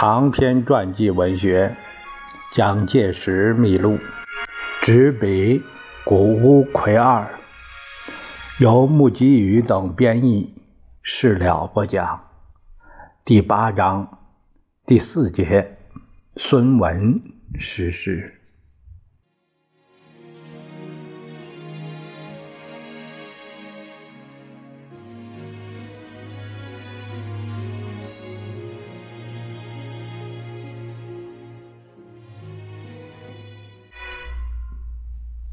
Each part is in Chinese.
长篇传记文学《蒋介石秘录》，执笔谷乌奎二，由木吉宇等编译，事了不讲。第八章第四节，孙文逝世。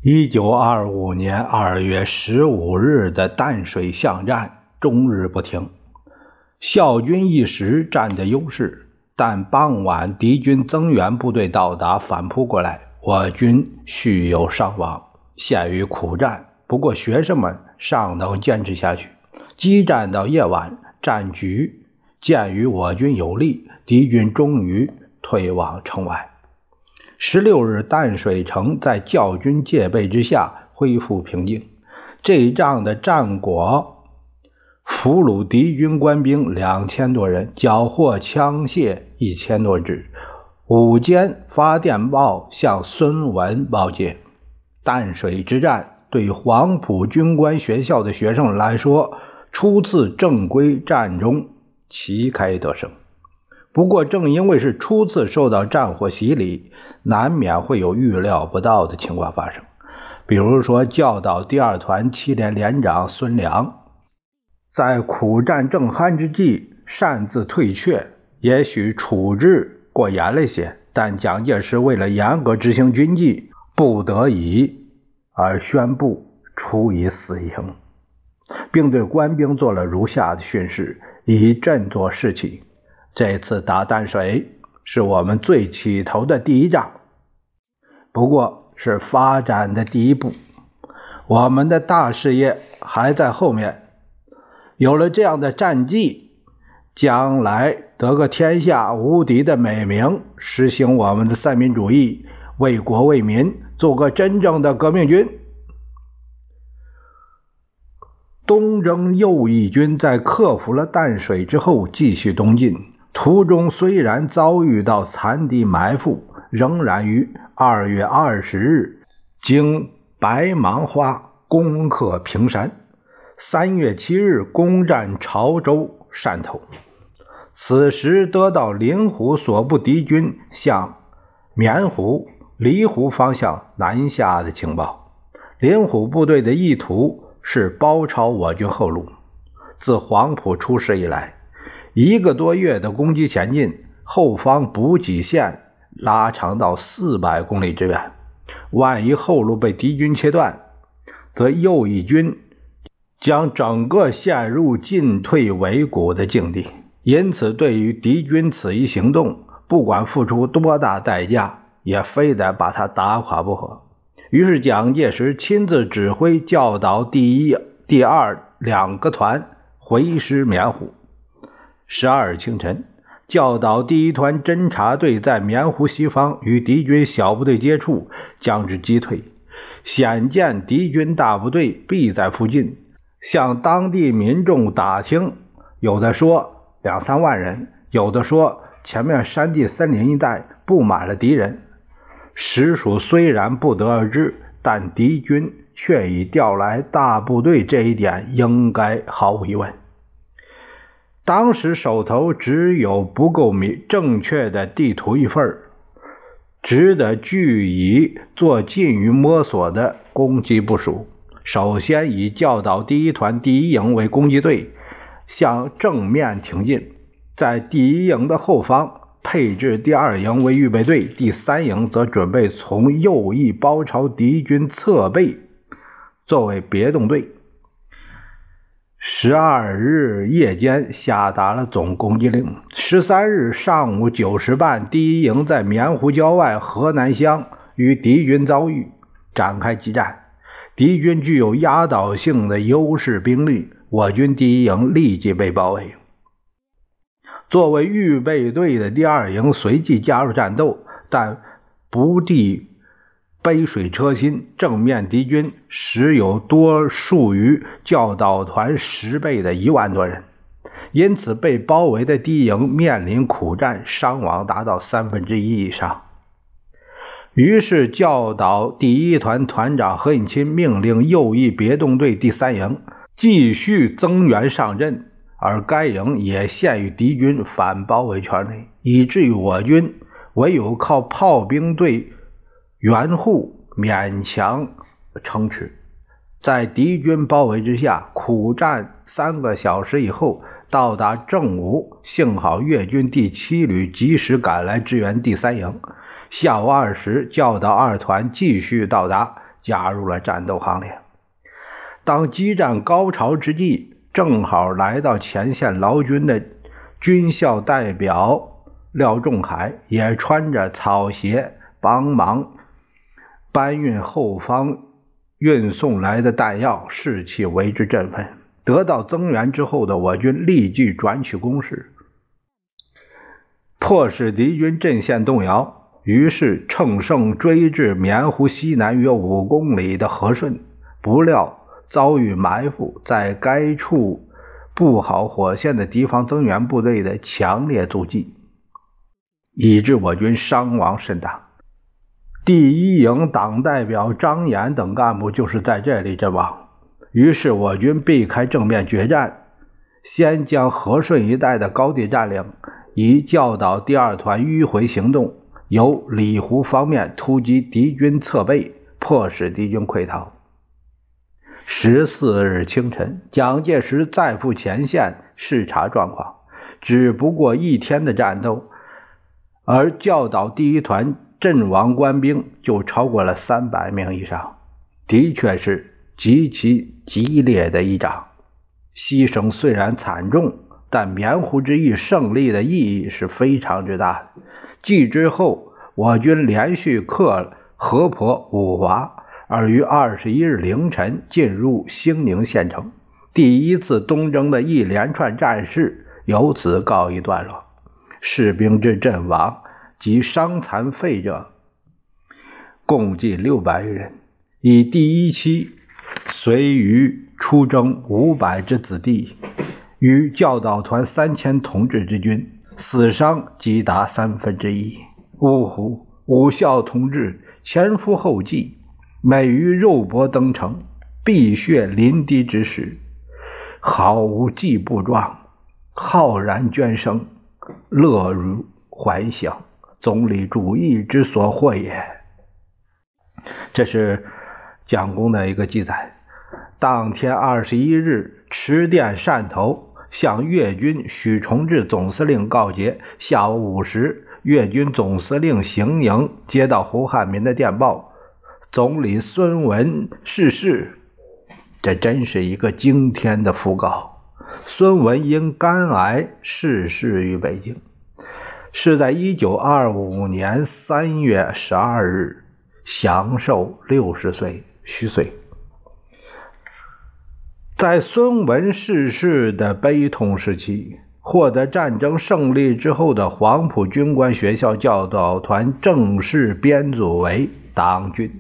一九二五年二月十五日的淡水巷战终日不停，校军一时占着优势，但傍晚敌军增援部队到达，反扑过来，我军续有伤亡，陷于苦战。不过学生们尚能坚持下去。激战到夜晚，战局鉴于我军有利，敌军终于退往城外。十六日，淡水城在教军戒备之下恢复平静。这一仗的战果，俘虏敌军官兵两千多人，缴获枪械一千多支。午间发电报向孙文报捷。淡水之战对黄埔军官学校的学生来说，初次正规战中旗开得胜。不过，正因为是初次受到战火洗礼，难免会有预料不到的情况发生。比如说，教导第二团七连连长孙良在苦战正酣之际擅自退却，也许处置过严了些，但蒋介石为了严格执行军纪，不得已而宣布处以死刑，并对官兵做了如下的训示，以振作士气。这次打淡水是我们最起头的第一仗，不过是发展的第一步，我们的大事业还在后面。有了这样的战绩，将来得个天下无敌的美名，实行我们的三民主义，为国为民，做个真正的革命军。东征右翼军在克服了淡水之后，继续东进。途中虽然遭遇到残敌埋伏，仍然于二月二十日经白芒花攻克平山，三月七日攻占潮州汕头。此时得到林虎所部敌军向棉湖、离湖方向南下的情报，林虎部队的意图是包抄我军后路。自黄埔出师以来。一个多月的攻击前进，后方补给线拉长到四百公里之远。万一后路被敌军切断，则右翼军将整个陷入进退维谷的境地。因此，对于敌军此一行动，不管付出多大代价，也非得把他打垮不可。于是，蒋介石亲自指挥教导第一、第二两个团回师棉湖。十二日清晨，教导第一团侦察队在棉湖西方与敌军小部队接触，将之击退。显见敌军大部队必在附近。向当地民众打听，有的说两三万人，有的说前面山地森林一带布满了敌人。实属虽然不得而知，但敌军却已调来大部队，这一点应该毫无疑问。当时手头只有不够明正确的地图一份只得据以做近于摸索的攻击部署。首先以教导第一团第一营为攻击队，向正面挺进，在第一营的后方配置第二营为预备队，第三营则准备从右翼包抄敌军侧背，作为别动队。十二日夜间下达了总攻击令。十三日上午九时半，第一营在棉湖郊外河南乡与敌军遭遇，展开激战。敌军具有压倒性的优势兵力，我军第一营立即被包围。作为预备队的第二营随即加入战斗，但不敌。杯水车薪，正面敌军实有多数于教导团十倍的一万多人。因此被包围的敌营面临苦战，伤亡达到三分之一以上。于是教导第一团团长何应钦命令右翼别动队第三营继续增援上阵，而该营也陷于敌军反包围圈内，以至于我军唯有靠炮兵队援护勉强撑持。在敌军包围之下，苦战三个小时以后，到达正午，幸好粤军第七旅及时赶来支援第三营。下午二时，教导二团继续到达，加入了战斗行列。当激战高潮之际，正好来到前线劳军的军校代表廖仲恺，也穿着草鞋帮忙搬运后方运送来的弹药，士气为之振奋。得到增援之后的我军立即转取攻势，迫使敌军阵线动摇。于是乘胜追至棉湖西南约五公里的和顺，不料遭遇埋伏，在该处布好火线的敌方增援部队的强烈阻击，以致我军伤亡甚大。第一营党代表张岩等干部就是在这里阵亡。于是我军避开正面决战，先将和顺一带的高地占领，以教导第二团迂回行动。由里湖方面突击敌军侧背，迫使敌军溃逃。十四日清晨，蒋介石再赴前线视察状况。只不过一天的战斗，而教导第一团阵亡官兵就超过了三百名以上，的确是极其激烈的一仗。牺牲虽然惨重，但棉湖之役胜利的意义是非常之大。继之后，我军连续克河婆、五华，而于二十一日凌晨进入兴宁县城。第一次东征的一连串战事由此告一段落。士兵之阵亡及伤残废者共计六百余人。以第一期随于出征五百之子弟，与教导团三千同志之军。死伤即达三分之一。呜呼！武校同志前赴后继，每于肉搏登城，碧血淋漓之时，毫无计步状，浩然捐生，乐如怀想，总理主义之所获也。这是蒋公的一个记载。当天二十一日，持电汕头。向粤军许崇智总司令告捷。下午五时，粤军总司令邢营接到胡汉民的电报：总理孙文逝世。这真是一个惊天的讣告。孙文因肝癌逝世于北京，是在一九二五年三月十二日，享寿六十岁虚岁。在孙文逝世的悲痛时期，获得战争胜利之后的黄埔军官学校教导团正式编组为党军。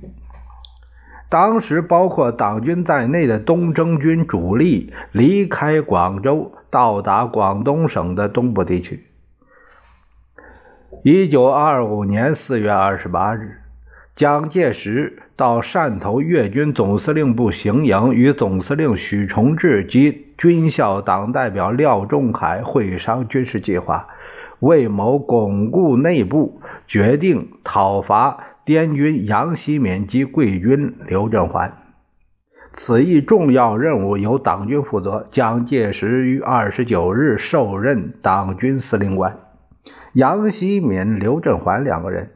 当时，包括党军在内的东征军主力离开广州，到达广东省的东部地区。一九二五年四月二十八日。蒋介石到汕头粤军总司令部行营，与总司令许崇智及军校党代表廖仲恺会商军事计划，为谋巩固内部，决定讨伐滇军杨希敏及桂军刘振环。此一重要任务由党军负责。蒋介石于二十九日受任党军司令官。杨希敏、刘振环两个人。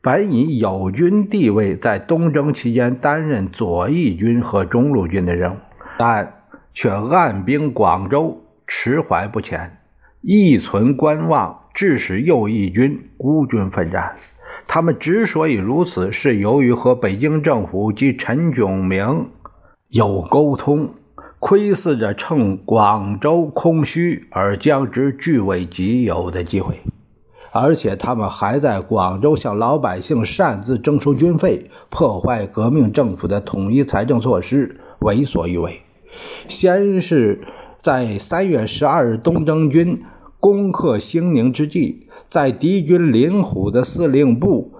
本以友军地位，在东征期间担任左翼军和中路军的任务，但却按兵广州，迟怀不前，意存观望，致使右翼军孤军奋战。他们之所以如此，是由于和北京政府及陈炯明有沟通，窥伺着趁广州空虚而将之据为己有的机会。而且他们还在广州向老百姓擅自征收军费，破坏革命政府的统一财政措施，为所欲为。先是在三月十二日东征军攻克兴宁之际，在敌军林虎的司令部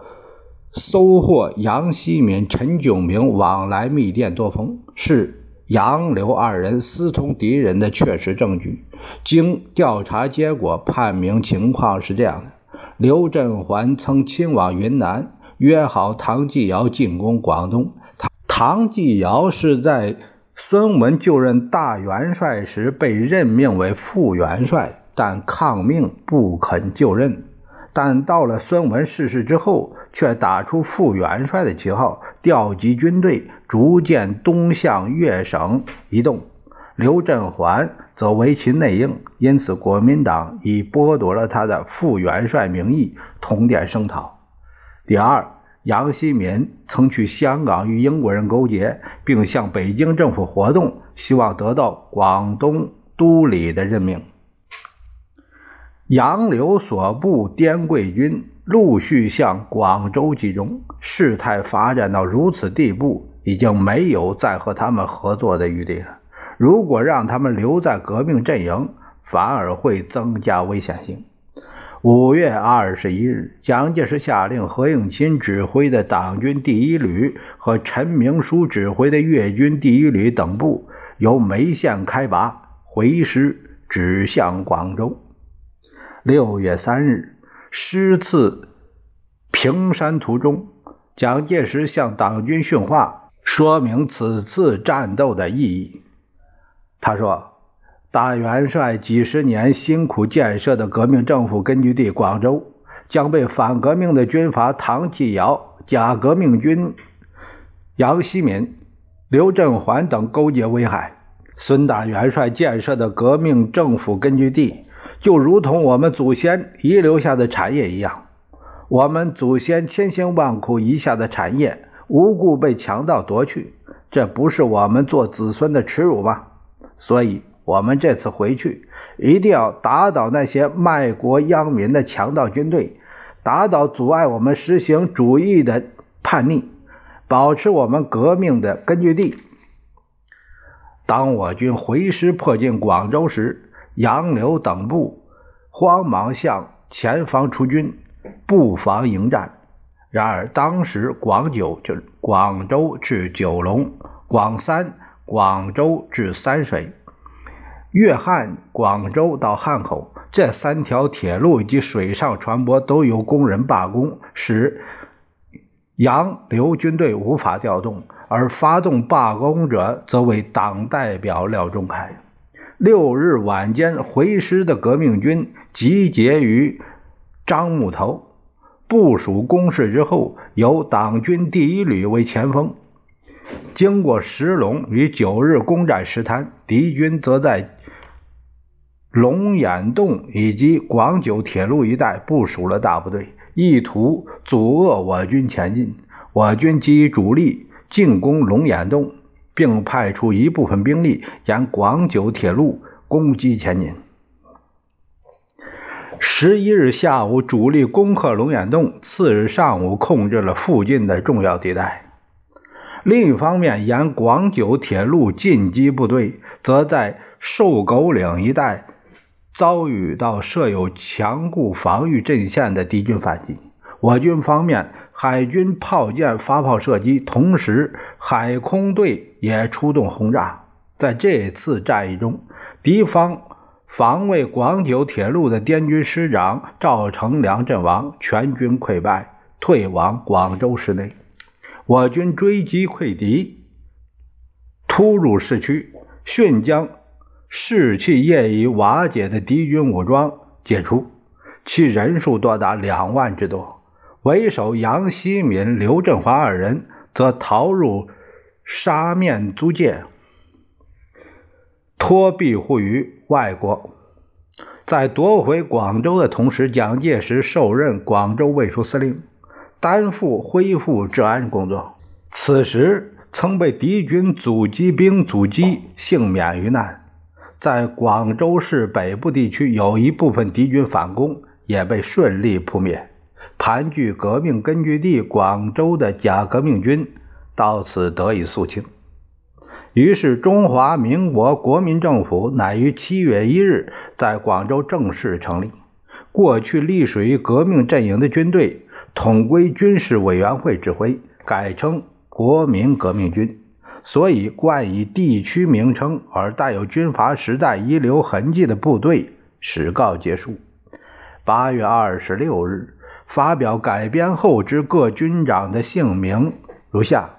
收获杨希敏、陈炯明往来密电多封，是杨刘二人私通敌人的确实证据。经调查结果判明，情况是这样的：刘振环曾亲往云南，约好唐继尧进攻广东。唐唐继尧是在孙文就任大元帅时被任命为副元帅，但抗命不肯就任。但到了孙文逝世之后，却打出副元帅的旗号，调集军队，逐渐东向粤省移动。刘振环则为其内应，因此国民党以剥夺了他的副元帅名义，通电声讨。第二，杨希民曾去香港与英国人勾结，并向北京政府活动，希望得到广东督理的任命。杨刘所部滇桂军陆续向广州集中，事态发展到如此地步，已经没有再和他们合作的余地了。如果让他们留在革命阵营，反而会增加危险性。五月二十一日，蒋介石下令何应钦指挥的党军第一旅和陈明书指挥的粤军第一旅等部由梅县开拔，回师指向广州。六月三日，师次平山途中，蒋介石向党军训话，说明此次战斗的意义。他说：“大元帅几十年辛苦建设的革命政府根据地广州，将被反革命的军阀唐继尧、假革命军杨希敏、刘振环等勾结危害。孙大元帅建设的革命政府根据地，就如同我们祖先遗留下的产业一样，我们祖先千辛万苦遗下的产业，无故被强盗夺去，这不是我们做子孙的耻辱吗？”所以，我们这次回去一定要打倒那些卖国殃民的强盗军队，打倒阻碍我们实行主义的叛逆，保持我们革命的根据地。当我军回师迫近广州时，杨柳等部慌忙向前方出军，布防迎战。然而，当时广九就是广州至九龙，广三。广州至三水、粤汉、广州到汉口这三条铁路以及水上船舶都由工人罢工，使洋流军队无法调动，而发动罢工者则为党代表廖仲恺。六日晚间，回师的革命军集结于樟木头，部署工事之后，由党军第一旅为前锋。经过石龙与九日攻占石滩，敌军则在龙眼洞以及广九铁路一带部署了大部队，意图阻遏我军前进。我军基于主力进攻龙眼洞，并派出一部分兵力沿广九铁路攻击前进。十一日下午，主力攻克龙眼洞；次日上午，控制了附近的重要地带。另一方面，沿广九铁路进击部队则在瘦狗岭一带遭遇到设有强固防御阵线的敌军反击。我军方面，海军炮舰发炮射击，同时海空队也出动轰炸。在这次战役中，敌方防卫广九铁路的滇军师长赵成良阵亡，全军溃败，退往广州市内。我军追击溃敌，突入市区，迅将士气业已瓦解的敌军武装解除，其人数多达两万之多。为首杨希敏、刘振华二人则逃入沙面租界，托庇护于外国。在夺回广州的同时，蒋介石受任广州卫戍司令。担负恢复治安工作。此时曾被敌军阻击兵阻击，幸免于难。在广州市北部地区，有一部分敌军反攻，也被顺利扑灭。盘踞革命根据地广州的假革命军到此得以肃清。于是，中华民国国民政府乃于七月一日在广州正式成立。过去隶属于革命阵营的军队统归军事委员会指挥，改称国民革命军。所以，冠以地区名称而带有军阀时代遗留痕迹的部队始告结束。八月二十六日，发表改编后之各军长的姓名如下：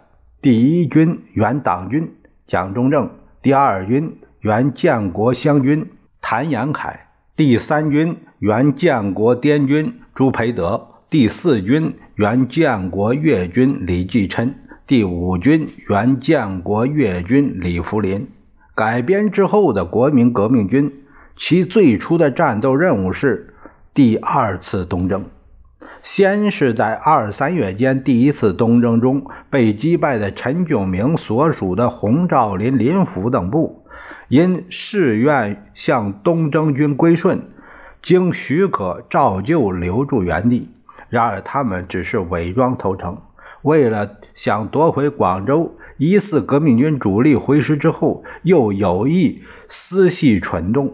第一军原党军蒋中正，第二军原建国湘军谭延闿，第三军原建国滇军朱培德，第四军原建国粤军李继琛。第五军原建国粤军李福林改编之后的国民革命军，其最初的战斗任务是第二次东征。先是在二三月间第一次东征中被击败的陈炯明所属的洪兆麟、林甫等部，因誓愿向东征军归顺，经许可照旧留驻原地。然而他们只是伪装投诚。为了想夺回广州，疑似革命军主力回师之后，又有意私系蠢动，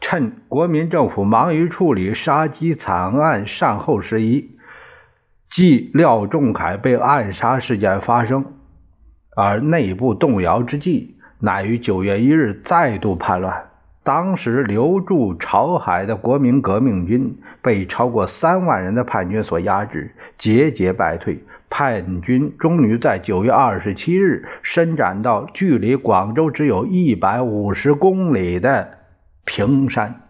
趁国民政府忙于处理杀鸡惨案善后事宜，即廖仲恺被暗杀事件发生，而内部动摇之际，乃于九月一日再度叛乱。当时留驻潮海的国民革命军被超过三万人的叛军所压制，节节败退。叛军终于在九月二十七日伸展到距离广州只有一百五十公里的平山。